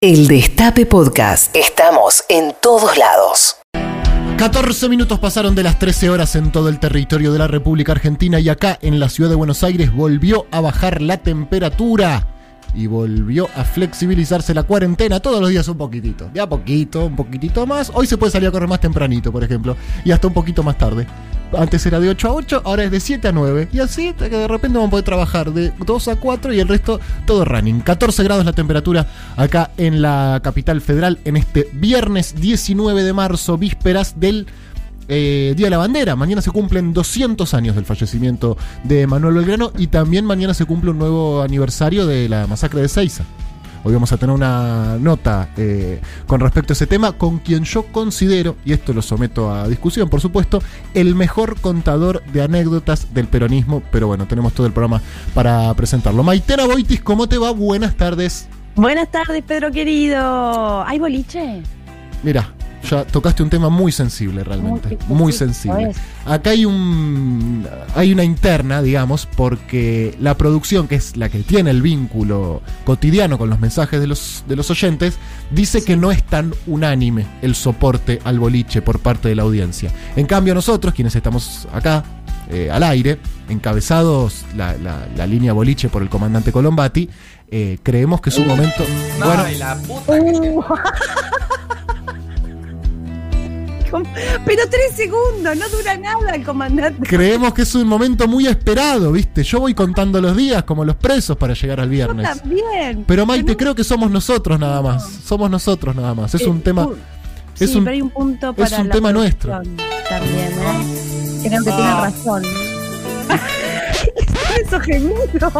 El Destape Podcast. Estamos en todos lados. 14 minutos pasaron de las 13 horas en todo el territorio de la República Argentina y acá en la ciudad de Buenos Aires volvió a bajar la temperatura y volvió a flexibilizarse la cuarentena todos los días un poquitito. De a poquito, un poquitito más. Hoy se puede salir a correr más tempranito, por ejemplo, y hasta un poquito más tarde. Antes era de 8 a 8, ahora es de 7 a 9. Y así que de repente vamos a poder trabajar de 2 a 4 y el resto todo running. 14 grados la temperatura acá en la capital federal en este viernes 19 de marzo, vísperas del eh, Día de la Bandera. Mañana se cumplen 200 años del fallecimiento de Manuel Belgrano y también mañana se cumple un nuevo aniversario de la masacre de Seiza. Hoy vamos a tener una nota eh, con respecto a ese tema con quien yo considero, y esto lo someto a discusión por supuesto, el mejor contador de anécdotas del peronismo, pero bueno, tenemos todo el programa para presentarlo. Maitena Boitis, ¿cómo te va? Buenas tardes. Buenas tardes, Pedro querido. ¿Hay boliche? Mira, ya tocaste un tema muy sensible realmente, muy, Muy sensible. Acá hay un hay una interna, digamos, porque la producción, que es la que tiene el vínculo cotidiano con los mensajes de los, de los oyentes, dice que no es tan unánime el soporte al boliche por parte de la audiencia. En cambio, nosotros, quienes estamos acá eh, al aire, encabezados la, la- la línea boliche por el comandante Colombati, eh, creemos que es un momento. Bueno, Ay, la puta que Uh. Pero tres segundos, no dura nada el comandante. Creemos que es un momento muy esperado, ¿viste? Yo voy contando los días como los presos para llegar al Yo viernes. también. Pero Maite, no- creo que somos nosotros nada más. Somos nosotros nada más. Es Eh, un tema. pu- es sí, un- pero hay un punto para un la tema nuestro. También, ¿eh? Creo que Ah. tiene razón. Esos gemidos.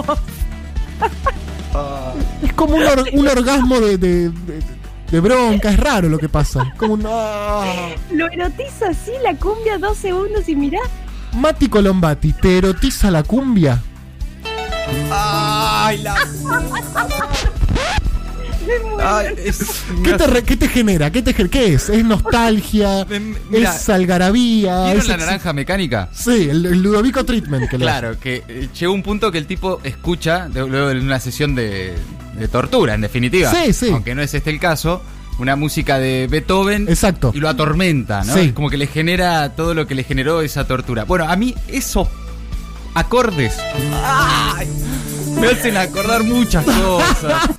Es como un, or- un orgasmo de, de- de- de bronca. Es raro lo que pasa. Como ah. Lo erotiza así la cumbia dos segundos y mirá. Mati Colombati, ¿te erotiza la cumbia? Ay, la. Me muero. Ay, es. ¿Qué te, re- qué te genera? ¿Qué, te, ¿Qué es? ¿Es nostalgia? Me- mira, ¿Es algarabía? ¿Vieron es la naranja mecánica? Sí, el, el Ludovico Treatment que. Claro, que eh, llegó un punto que el tipo escucha, luego de una sesión de, de tortura, en definitiva. Sí, sí. Aunque no es este el caso, una música de Beethoven. Exacto. Y lo atormenta, ¿no? Sí. Como que le genera todo lo que le generó esa tortura. Bueno, a mí esos acordes ¡ay! Me hacen acordar muchas cosas.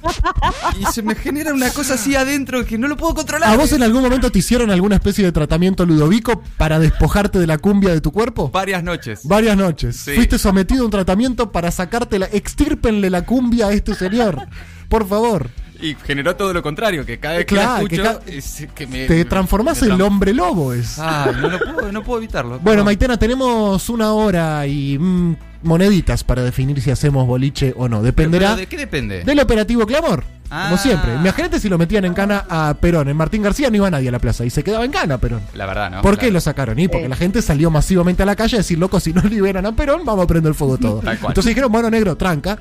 Y se me genera una cosa así adentro que no lo puedo controlar. ¿A vos en algún momento te hicieron alguna especie de tratamiento Ludovico para despojarte de la cumbia de tu cuerpo? Varias noches. Varias noches. Sí. Fuiste sometido a un tratamiento para sacarte la. Extírpenle la cumbia a este señor. Por favor. Y generó todo lo contrario, que cada vez que la escucho, es que me, Te transformás me en el hombre lobo. Es. Ay, no, lo puedo, no puedo evitarlo. Bueno, No. Maitena, tenemos una hora y mm, moneditas para definir si hacemos boliche o no. Dependerá pero, ¿De qué depende? del operativo Clamor. Como Ah. siempre. Imagínate si lo metían en cana a Perón. En Martín García no iba nadie a la plaza y se quedaba en cana Perón. La verdad, ¿no? ¿Por qué lo sacaron? Y porque la gente salió masivamente a la calle a decir, loco, si no liberan a Perón, vamos a prender fuego todo. Tal cual. Entonces dijeron, bueno, negro, tranca,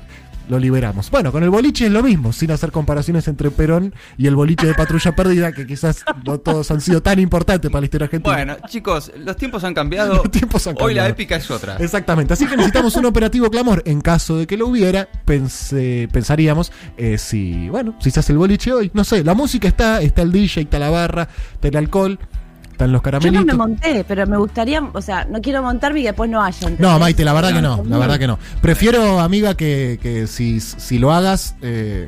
lo liberamos. Bueno, con el boliche es lo mismo, sin hacer comparaciones entre Perón y el boliche de patrulla perdida, que quizás no todos han sido tan importantes para la historia argentina. Bueno, chicos, los tiempos han cambiado. Los tiempos han Hoy la cambiado. épica es otra. Exactamente, así que necesitamos un operativo clamor. En caso de que lo hubiera, pensé- pensaríamos eh, si, bueno, si se hace el boliche hoy. No sé, la música está, está el DJ, está la barra, está el alcohol, están los Yo caramelitos. no me monté, pero me gustaría, o sea, no quiero montarme y que después no haya. ¿entendés? No, Maite, la verdad que no, la verdad que no. Prefiero, amiga, que, que si, si lo hagas, eh,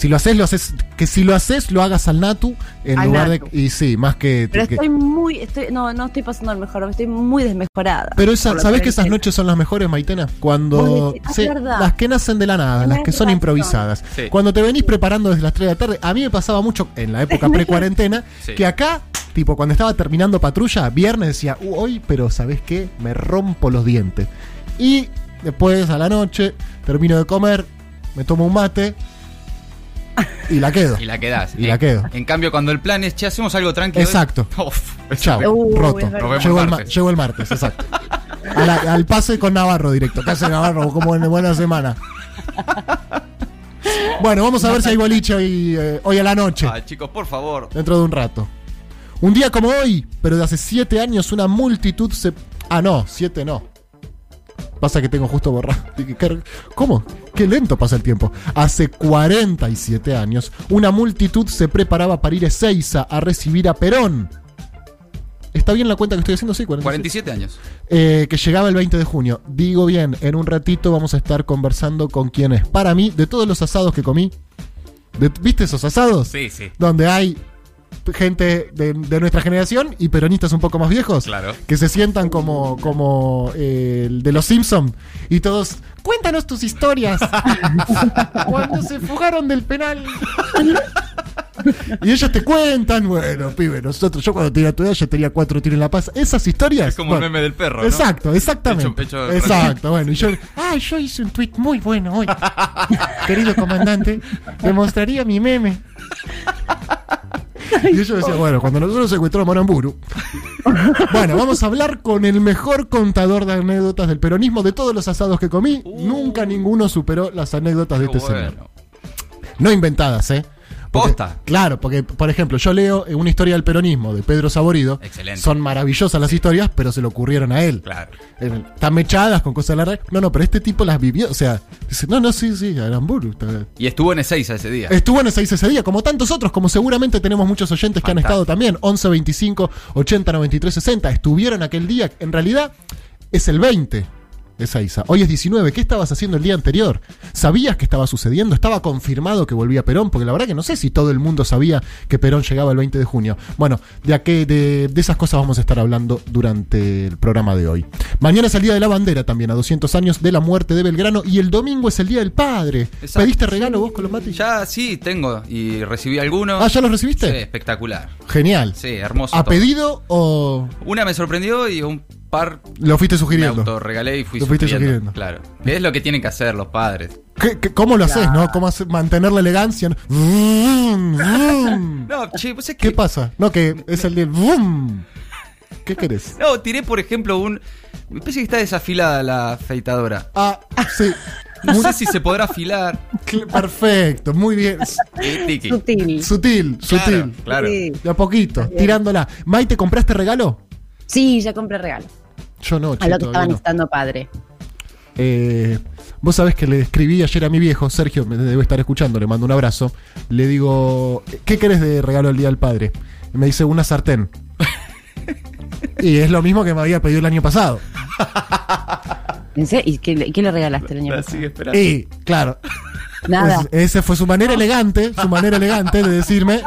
si lo haces, lo haces, que si lo haces, lo hagas al Natu, en Al lugar Natu. de. Y sí, más que. Pero que- estoy muy, estoy, no, no estoy pasando el mejor, estoy muy desmejorada. pero esa, ¿sabés que esas noches son las mejores, Maitena? Cuando. Decís, ah, las que nacen de la nada, las que son razón. improvisadas. Sí. Cuando te venís preparando desde las 3 de la tarde, a mí me pasaba mucho en la época pre-cuarentena, Sí. que acá, tipo, cuando estaba terminando patrulla, viernes decía, "Uh, hoy, pero ¿sabés qué? Me rompo los dientes. Y después, a la noche, termino de comer, me tomo un mate y la quedo. Y la quedás. Y en, la quedo. En cambio, cuando el plan es, che, hacemos algo tranquilo. Exacto. Uf, Chao. Uh, roto. Llego el, llego el martes, exacto. A la- al pase con Navarro directo. ¿Qué hace Navarro? Como en buena semana. Bueno, vamos a ver si hay boliche hoy, eh, hoy a la noche. Ay, chicos, por favor. Dentro de un rato. Un día como hoy, pero de hace siete años, una multitud se. Ah, no, siete no. Pasa que tengo justo borrado. ¿Qué- ¿Cómo? qué lento pasa el tiempo. Hace 47 años, una multitud se preparaba para ir a Ezeiza a recibir a Perón. ¿Está bien la cuenta que estoy haciendo? Sí, 47. 47 años. Eh, que llegaba el 20 de junio. Digo bien, en un ratito vamos a estar conversando con quienes, para mí, de todos los asados que comí, de- ¿viste esos asados? Sí, sí. Donde hay gente de, de nuestra generación y peronistas un poco más viejos. Claro. Que se sientan como, como eh, el de los Simpson y todos, cuéntanos tus historias. Cuando se fugaron del penal. y ellos te cuentan, bueno, pibe, nosotros, yo cuando tenía tu edad ya tenía cuatro tiros en la paz. Esas historias. Es como bueno, el meme del perro, ¿no? Exacto, exactamente. Hecho- hecho- exacto, bueno, y yo, ah, yo hice un tweet muy bueno hoy. Querido comandante, te mostraría mi meme. Y yo decía, bueno, cuando nosotros secuestramos a Moramburu. Bueno, vamos a hablar con el mejor contador de anécdotas del peronismo de todos los asados que comí. Nunca ninguno superó las anécdotas de Uh. Este señor. bueno. No inventadas, ¿eh? Porque- Posta. Claro, porque, por ejemplo, yo leo una historia del peronismo de Pedro Saborido. Excelente. Son maravillosas las historias, pero se le ocurrieron a él. Claro. Eh, Están mechadas con cosas largas. No, no, pero este tipo las vivió. O sea, dice, no, no, sí, sí, Aramburu. Y estuvo en Ezeiza ese día. Estuvo en ese ese día, como tantos otros, como seguramente tenemos muchos oyentes que han estado también. 11 25 80 93 60. Estuvieron aquel día. En realidad, es el 20 de Seiza. Hoy es 19. ¿Qué estabas haciendo el día anterior? ¿Sabías que estaba sucediendo? ¿Estaba confirmado que volvía Perón? Porque la verdad que no sé si todo el mundo sabía que Perón llegaba el 20 de junio. Bueno, de, aquel- de, de esas cosas vamos a estar hablando durante el programa de hoy. Mañana es el Día de la Bandera también, a 200 años de la muerte de Belgrano. Y el domingo es el Día del Padre. Exacto. ¿Pediste regalo vos, Colombati? Ya sí, tengo. Y recibí algunos. Ah, ¿ya los Sí, recibiste? espectacular. Genial. Sí, hermoso. ¿A todo. pedido o Una me sorprendió y un par lo fuiste me sugiriendo? autorregalé y fui Lo fuiste sugiriendo. sugiriendo. Claro. Es lo que tienen que hacer los padres. ¿Qué- qué- cómo lo haces, no? ¿Cómo hace- mantener la elegancia? ¿no? Che, pues es ¿Qué que. pasa? No, que es el del vroom. ¿Qué querés? No, tiré, por ejemplo, un. Me parece que está desafilada la afeitadora. Ah, sí. No sé si se podrá afilar. Perfecto, muy bien. Eh, tiki. Sutil. Sutil, Claro, sutil. Claro. Sí. De a poquito, tirándola. Maite, ¿compraste regalo? Sí, ya compré regalo. Yo no, A che, lo que todavía estaba no. necesitando padre. Eh, vos sabés que le escribí ayer a mi viejo, Sergio, me debe estar escuchando, le mando un abrazo. Le digo, ¿qué querés de regalo el Día del Padre? Y me dice, una sartén. y es lo mismo que me había pedido el año pasado. ¿Y qué, le- qué le regalaste el año pasado? sigue esperando. Y, claro, Nada. es- esa fue su manera elegante, su manera elegante de decirme,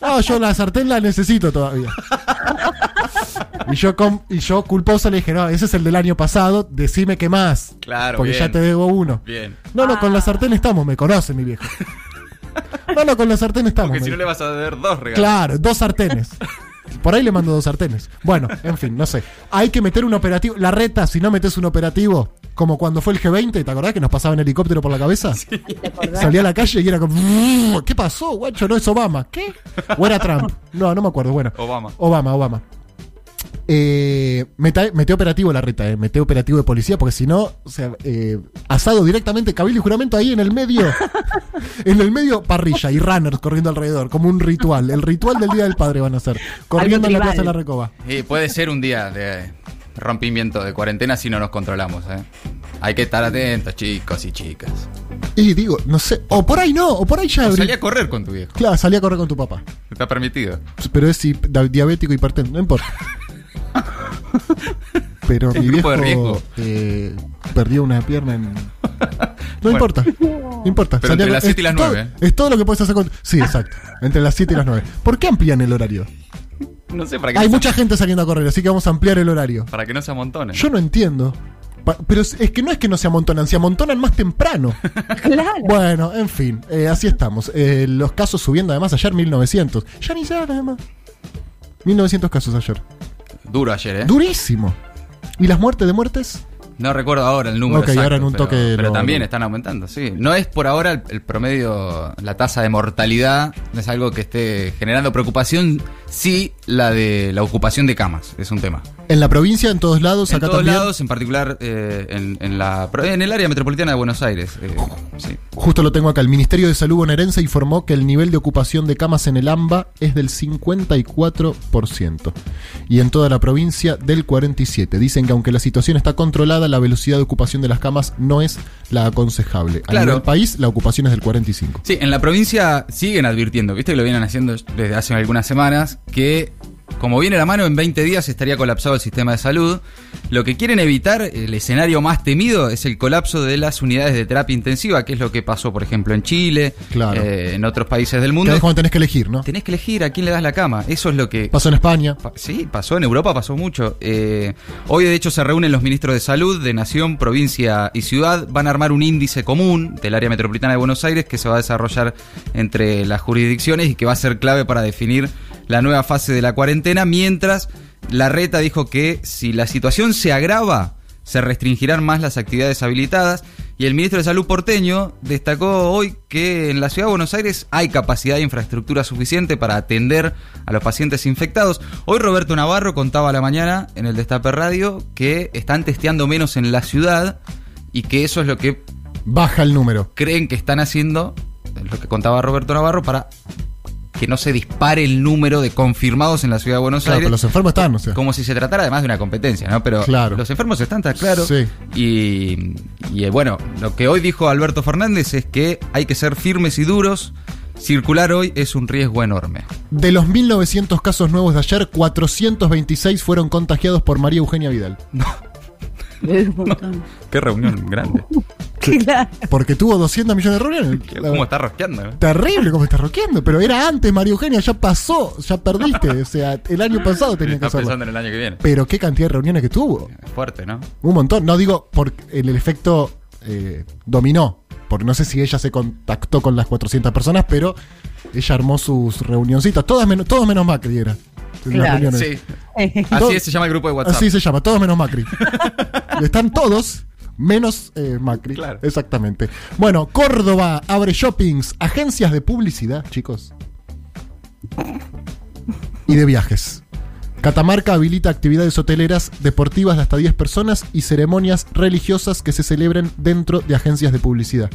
no, yo la sartén la necesito todavía. Y yo, com- y yo culposo le dije, no, ese es el del año pasado, decime qué más. Claro, Porque bien. ya te debo uno. Bien. No, no, con la sartén estamos, me conoce mi viejo. No, no, con la sartén estamos. Porque si no le vas a dar dos regalos. Claro, dos sartenes. Por ahí le mando dos sartenes. Bueno, en fin, no sé. Hay que meter un operativo. La reta, si no metes un operativo, como cuando fue el G20, ¿te acordás que nos pasaba en helicóptero por la cabeza? ¿Te acordás? Salía a la calle y era como. ¿Qué pasó, guacho? No es Obama. ¿Qué? ¿O era Trump? No, no me acuerdo. Bueno. Obama. Obama, Obama. Eh, meta- mete operativo la reta, eh, mete operativo de policía, porque si no, o sea, eh, asado directamente, cabildo y juramento ahí en el medio, en el medio parrilla y runners corriendo alrededor, como un ritual. El ritual del Día del Padre van a hacer, corriendo en la. Plaza de la Recoba. Y puede ser un día de rompimiento de cuarentena si no nos controlamos, ¿eh? Hay que estar atentos, chicos y chicas. Y digo, no sé, o por ahí no, o por ahí ya abrí. Salí a correr con tu viejo. Claro, salí a correr con tu papá. Está permitido. Pero es diabético hipertenso, no importa. Pero Es mi viejo riesgo. eh, perdió una pierna en. No Bueno. importa. No importa. Pero entre las es 7 y las todo- 9, Es todo lo que puedes hacer con. Sí, exacto. Entre las 7 y las 9. ¿Por qué amplían el horario? No sé, para que, Hay no, mucha gente saliendo a correr, así que vamos a ampliar el horario. se, para que no se amontonen. Yo no entiendo. Pa- Pero es es que no es que no se amontonan, se amontonan más temprano. Claro. Bueno, en fin, eh, así estamos. Eh, los casos subiendo además ayer 1900. Ya ni sé además. 1900 casos ayer. Duro ayer, ¿eh? Durísimo. ¿Y las muertes de muertes? No recuerdo ahora el número. Ok, exacto, ahora en un pero, toque Pero lo- también lo- están aumentando, sí. No es por ahora el, el promedio, la tasa de mortalidad, no es algo que esté generando preocupación Sí, la de la ocupación de camas, es un tema. En la provincia, en todos lados, En acá todos también. lados, en particular eh, en, en la, en el área metropolitana de Buenos Aires. eh, sí. Justo lo tengo acá. El Ministerio de Salud bonaerense informó que el nivel de ocupación de camas en el AMBA es del 54% y en toda la provincia del 47%. Dicen que aunque la situación está controlada, la velocidad de ocupación de las camas no es la aconsejable. A Claro. nivel país, la ocupación es del 45%. Sí, en la provincia siguen advirtiendo, viste que lo vienen haciendo desde hace algunas semanas, que como viene la mano, en 20 días estaría colapsado el sistema de salud. Lo que quieren evitar, el escenario más temido, es el colapso de las unidades de terapia intensiva, que es lo que pasó, por ejemplo, en Chile, Claro. eh, en otros países del Que mundo. es cuando tenés que elegir, ¿no? Tenés que elegir a quién le das la cama. Eso es lo que Pasó en España. Pa- Sí, pasó en Europa, pasó mucho. Eh, hoy, de hecho, se reúnen los ministros de salud de nación, provincia y ciudad. Van a armar un índice común del área metropolitana de Buenos Aires que se va a desarrollar entre las jurisdicciones y que va a ser clave para definir la nueva fase de la cuarentena. Mientras la reta dijo que si la situación se agrava, se restringirán más las actividades habilitadas. Y el ministro de Salud porteño destacó hoy que en la ciudad de Buenos Aires hay capacidad de infraestructura suficiente para atender a los pacientes infectados. Hoy Roberto Navarro contaba a la mañana en el Destape Radio que están testeando menos en la ciudad y que eso es lo que Baja el número. creen que están haciendo, lo que contaba Roberto Navarro, para que no se dispare el número de confirmados en la ciudad de Buenos Claro, Aires. pero los enfermos están, o sea. Como si se tratara además de una competencia, ¿no? Pero Claro. los enfermos están, está claro. Sí. Y, y, eh, bueno, lo que hoy dijo Alberto Fernández es que hay que ser firmes y duros. Circular hoy es un riesgo enorme. De los 1.900 casos nuevos de ayer, 426 fueron contagiados por María Eugenia Vidal. Es un montón. Qué reunión grande. Claro. Porque tuvo 200 millones de reuniones. ¿Cómo está rosqueando? eh? Terrible como está roqueando, pero era antes, María Eugenia, ya pasó, ya perdiste. O sea, el año pasado tenía que hacerlo. pensando en el año que viene. Pero qué cantidad de reuniones que tuvo. Es fuerte, ¿no? Un montón. No digo por el, el efecto eh, dominó. Porque no sé si ella se contactó con las 400 personas, pero ella armó sus reunioncitas. Todas menos, todos menos Macri era. Claro. Sí. Así se llama el grupo de WhatsApp. Así se llama, todos menos Macri. Están todos menos eh, Macri. Claro. Exactamente. Bueno, Córdoba abre shoppings, agencias de publicidad, chicos. Y de viajes. Catamarca habilita actividades hoteleras, deportivas de hasta 10 personas y ceremonias religiosas que se celebren dentro de agencias de publicidad.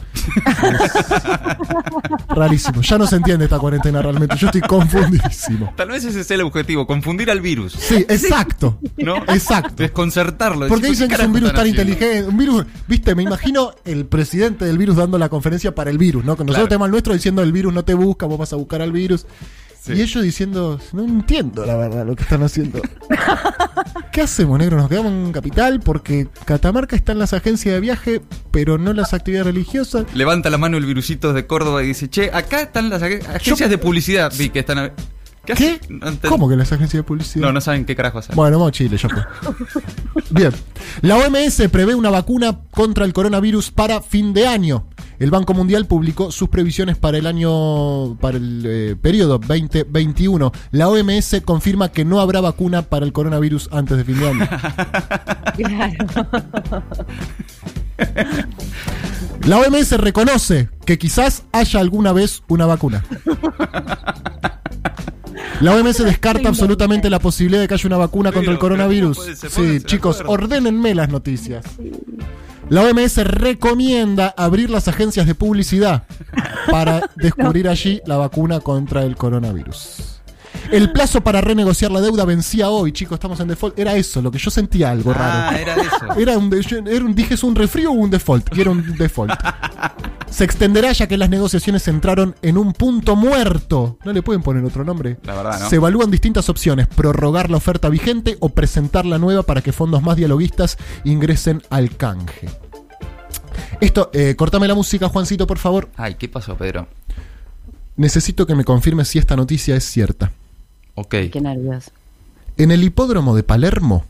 Rarísimo. Ya no se entiende esta cuarentena realmente. Yo estoy confundidísimo. Tal vez ese es el objetivo, confundir al virus. Sí, exacto. ¿No? Exacto. Desconcertarlo. Porque dicen que ¿qué es un virus tan haciendo? inteligente. Un virus, viste, me imagino el presidente del virus dando la conferencia para el virus, ¿no? Que nosotros Claro. tenemos el nuestro diciendo el virus no te busca, vos vas a buscar al virus. Sí. Y ellos diciendo, no entiendo la verdad lo que están haciendo. ¿Qué hacemos, negro? Nos quedamos en capital porque Catamarca está en las agencias de viaje, pero no en las actividades religiosas. Levanta la mano el virusito de Córdoba y dice, che, acá están las ag- agencias de publicidad. Vi que están... ¿Qué? hace- No, ¿Cómo que las agencias de publicidad? No, no saben qué carajo hacer. Bueno, vamos a Chile, fue. Bien. La OMS prevé una vacuna contra el coronavirus para fin de año. El Banco Mundial publicó sus previsiones para el año, para el eh, periodo 2021. La OMS confirma que no habrá vacuna para el coronavirus antes de fin de año. Claro. La OMS reconoce que quizás haya alguna vez una vacuna. La OMS descarta absolutamente la posibilidad de que haya una vacuna contra el coronavirus. Sí, chicos, ordénenme las noticias. La OMS recomienda abrir las agencias de publicidad para descubrir allí la vacuna contra el coronavirus. El plazo para renegociar la deuda vencía hoy, chicos, estamos en default. Era eso, lo que yo sentía algo Ah, raro. era eso. Era un, era un dije es un refrío o un default, y era un default. Se extenderá ya que las negociaciones entraron en un punto muerto. No le pueden poner otro nombre. La verdad, ¿no? Se evalúan distintas opciones: prorrogar la oferta vigente o presentar la nueva para que fondos más dialoguistas ingresen al canje. Esto, eh, cortame la música, Juancito, por favor. Ay, ¿qué pasó, Pedro? Necesito que me confirme si esta noticia es cierta. Ok. Qué nervios. En el hipódromo de Palermo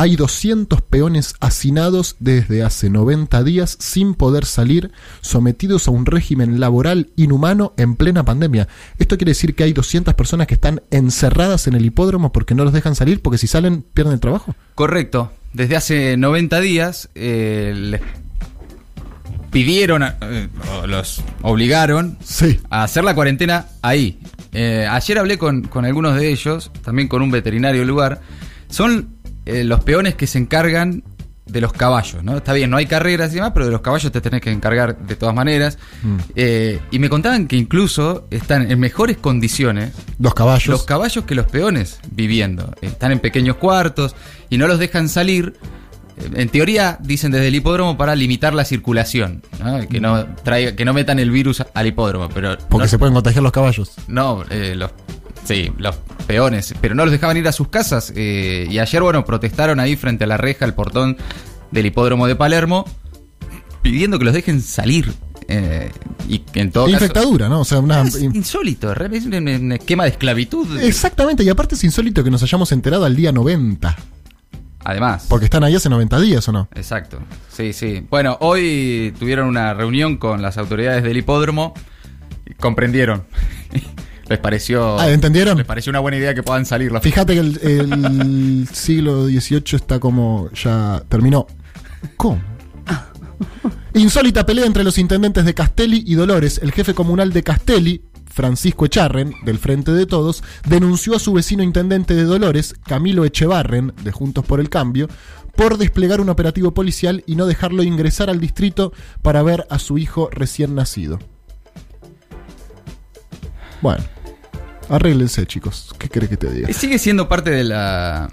hay 200 peones hacinados desde hace 90 días sin poder salir, sometidos a un régimen laboral inhumano en plena pandemia. Esto quiere decir que hay 200 personas que están encerradas en el hipódromo porque no los dejan salir, porque si salen pierden el trabajo. Correcto. Desde hace 90 días eh, les pidieron, a- eh, los obligaron Sí. a hacer la cuarentena ahí, Eh, ayer hablé con, con algunos de ellos, también con un veterinario del lugar. Son eh, los peones que se encargan de los caballos, ¿no? Está bien, no hay carreras y demás, pero de los caballos te tenés que encargar de todas maneras. Mm. Eh, y me contaban que incluso están en mejores condiciones Los caballos. los caballos que los peones viviendo. Están en pequeños cuartos y no los dejan salir. Eh, En teoría, dicen desde el hipódromo para limitar la circulación, ¿no? que no traiga, que no metan el virus al hipódromo, pero porque no, se pueden contagiar los caballos. no, eh, los sí, los peones, pero no los dejaban ir a sus casas eh, y ayer bueno protestaron ahí frente a la reja, el portón del hipódromo de Palermo, pidiendo que los dejen salir eh, y en todo caso Infectadura, ¿no? O sea, una. es insólito, es un, un esquema de esclavitud. Exactamente, y aparte es insólito que nos hayamos enterado al día 90. Además. Porque están ahí hace 90 días, ¿o no? Exacto, sí, sí. Bueno, hoy tuvieron una reunión con las autoridades del hipódromo y comprendieron. Les pareció. Ah, ¿entendieron? Les pareció una buena idea que puedan salir las Fíjate que el, el siglo XVIII está como ya terminó. ¿Cómo? Insólita pelea entre los intendentes de Castelli y Dolores. El jefe comunal de Castelli, Francisco Echarren, del Frente de Todos, denunció a su vecino intendente de Dolores, Camilo Echevarren, de Juntos por el Cambio, por desplegar un operativo policial y no dejarlo ingresar al distrito para ver a su hijo recién nacido. Bueno, arréglense, chicos. ¿Qué crees que te diga? Sigue siendo parte de la,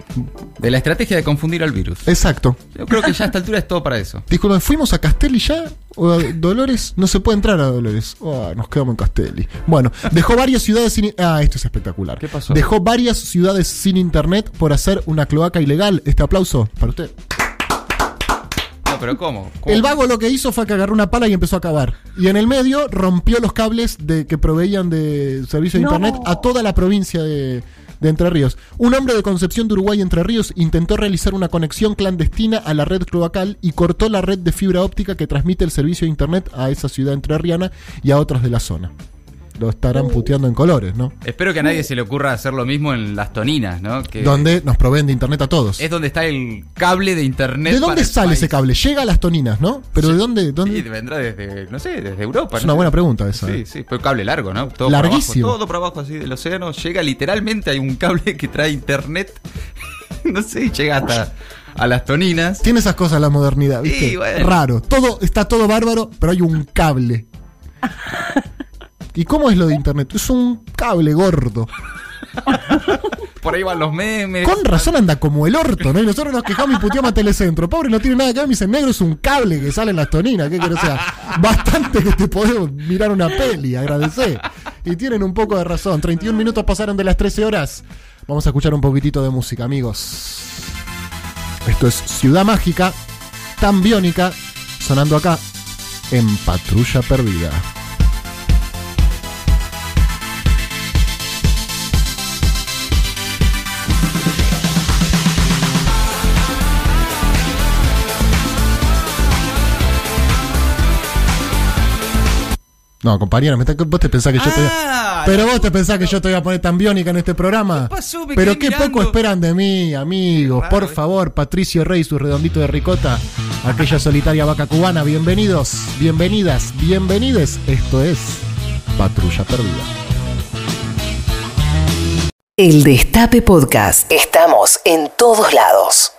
de la estrategia de confundir al virus. Exacto. Yo creo que ya a esta altura es todo para eso. Disculpen, ¿fuimos a Castelli ya? ¿O a Dolores? No se puede entrar a Dolores. Oh, nos quedamos en Castelli. Bueno, dejó varias ciudades sin... Ah, esto es espectacular. ¿Qué pasó? Dejó varias ciudades sin internet por hacer una cloaca ilegal. Este aplauso para usted. No, pero ¿cómo? ¿Cómo? El vago lo que hizo fue que agarró una pala y empezó a cavar. Y en el medio rompió los cables de que proveían de servicio de No. internet a toda la provincia de, de Entre Ríos. Un hombre de Concepción de Uruguay Entre Ríos intentó realizar una conexión clandestina a la red cloacal y cortó la red de fibra óptica que transmite el servicio de internet a esa ciudad entrerriana y a otros de la zona. Lo estarán puteando en colores, ¿no? Espero que a nadie se le ocurra hacer lo mismo en las toninas, ¿no? Que Donde nos proveen de internet a todos. es donde está el cable de internet. ¿De dónde el sale país. ese cable? Llega a las toninas, ¿no? Pero ¿de dónde? dónde? Sí, vendrá desde, no sé, desde Europa. Es no una buena pregunta esa. Sí, ¿eh? sí, pero cable largo, ¿no? Todo Larguísimo. Por abajo, todo por abajo así del océano. Llega literalmente, hay un cable que trae internet. no sé, llega hasta a las toninas. Tiene esas cosas la modernidad, ¿viste? Sí, bueno. Raro. Todo, está todo bárbaro, pero hay un cable. ¿Y cómo es lo de internet? Es un cable gordo. Por ahí van los memes. Con razón anda como el orto, ¿no? Y nosotros nos quejamos y puteamos a Telecentro. Pobre, no tiene nada que ver. Me dicen, negro es un cable que sale en las toninas. ¿Qué querés? O sea, bastante que te podemos mirar una peli, agradecer. Y tienen un poco de razón. 31 minutos pasaron de las 13 horas. Vamos a escuchar un poquitito de música, amigos. Esto es Ciudad Mágica, tan biónica, sonando acá en Patrulla Perdida. No, está- vos te pensás que yo te Ah, Pero vos te pensás que yo te voy a poner tan biónica en este programa. ¿Qué pasó? Me Pero qué mirando. poco esperan de mí, amigos. Raro, Por eh. favor, Patricio Rey, su redondito de ricota, aquella solitaria vaca cubana. Bienvenidos, bienvenidas, bienvenides. Esto es Patrulla Perdida. El Destape Podcast. Estamos en todos lados.